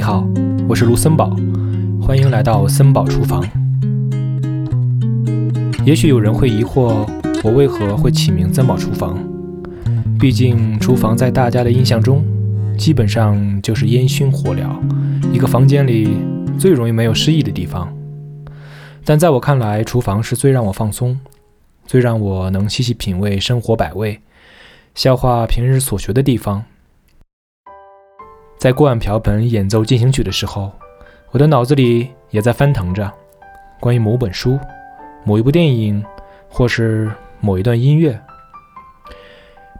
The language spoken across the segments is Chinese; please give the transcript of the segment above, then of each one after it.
你好，我是卢森堡，欢迎来到森堡厨房。也许有人会疑惑，我为何会起名森堡厨房？毕竟厨房在大家的印象中，基本上就是烟熏火燎，一个房间里最容易没有诗意的地方。但在我看来，厨房是最让我放松，最让我能细细品味生活百味，消化平日所学的地方。在锅碗瓢盆演奏进行曲的时候，我的脑子里也在翻腾着关于某本书、某一部电影，或是某一段音乐。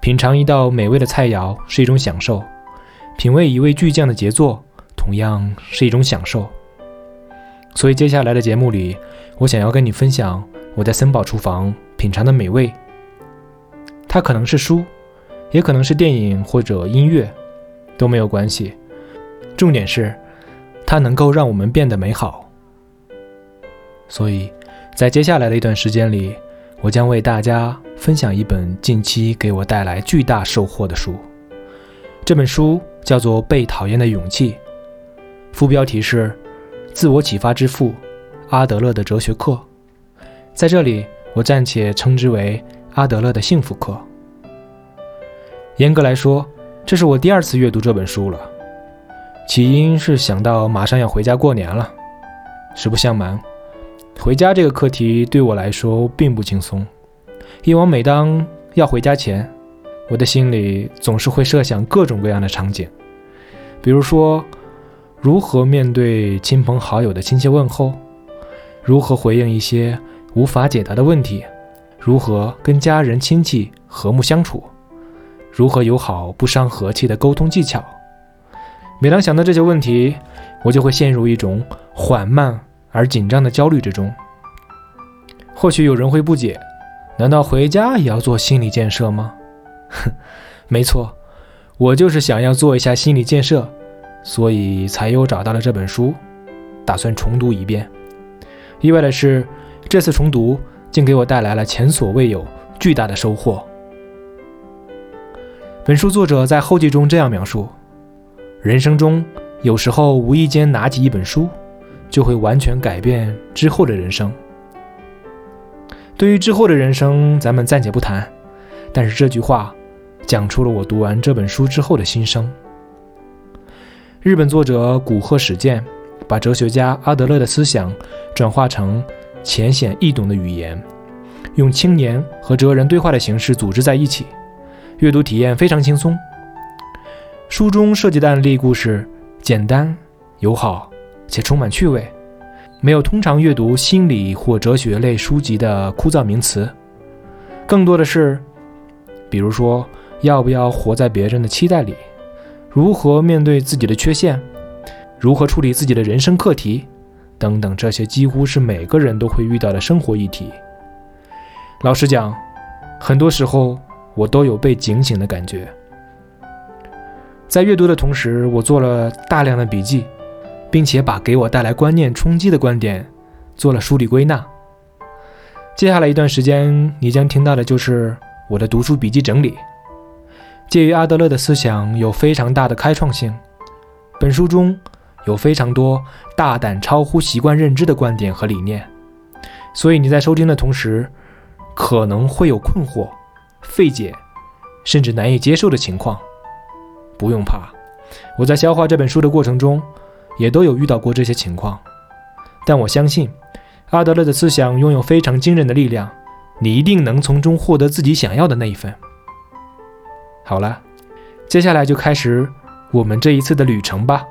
品尝一道美味的菜肴是一种享受，品味一位巨匠的杰作同样是一种享受。所以，接下来的节目里，我想要跟你分享我在森宝厨房品尝的美味。它可能是书，也可能是电影或者音乐。都没有关系，重点是，它能够让我们变得美好。所以，在接下来的一段时间里，我将为大家分享一本近期给我带来巨大收获的书。这本书叫做《被讨厌的勇气》，副标题是《自我启发之父阿德勒的哲学课》。在这里，我暂且称之为阿德勒的幸福课。严格来说，这是我第二次阅读这本书了，起因是想到马上要回家过年了。实不相瞒，回家这个课题对我来说并不轻松。以往每当要回家前，我的心里总是会设想各种各样的场景，比如说如何面对亲朋好友的亲切问候，如何回应一些无法解答的问题，如何跟家人亲戚和睦相处。如何友好不伤和气的沟通技巧？每当想到这些问题，我就会陷入一种缓慢而紧张的焦虑之中。或许有人会不解：难道回家也要做心理建设吗？哼，没错，我就是想要做一下心理建设，所以才又找到了这本书，打算重读一遍。意外的是，这次重读竟给我带来了前所未有巨大的收获。本书作者在后记中这样描述：人生中有时候无意间拿起一本书，就会完全改变之后的人生。对于之后的人生，咱们暂且不谈。但是这句话讲出了我读完这本书之后的心声。日本作者古贺史健把哲学家阿德勒的思想转化成浅显易懂的语言，用青年和哲人对话的形式组织在一起。阅读体验非常轻松。书中涉及的案例故事简单、友好且充满趣味，没有通常阅读心理或哲学类书籍的枯燥名词，更多的是，比如说要不要活在别人的期待里，如何面对自己的缺陷，如何处理自己的人生课题等等，这些几乎是每个人都会遇到的生活议题。老实讲，很多时候。我都有被警醒的感觉。在阅读的同时，我做了大量的笔记，并且把给我带来观念冲击的观点做了梳理归纳。接下来一段时间，你将听到的就是我的读书笔记整理。介于阿德勒的思想有非常大的开创性，本书中有非常多大胆超乎习惯认知的观点和理念，所以你在收听的同时，可能会有困惑。费解，甚至难以接受的情况，不用怕。我在消化这本书的过程中，也都有遇到过这些情况。但我相信，阿德勒的思想拥有非常惊人的力量，你一定能从中获得自己想要的那一份。好了，接下来就开始我们这一次的旅程吧。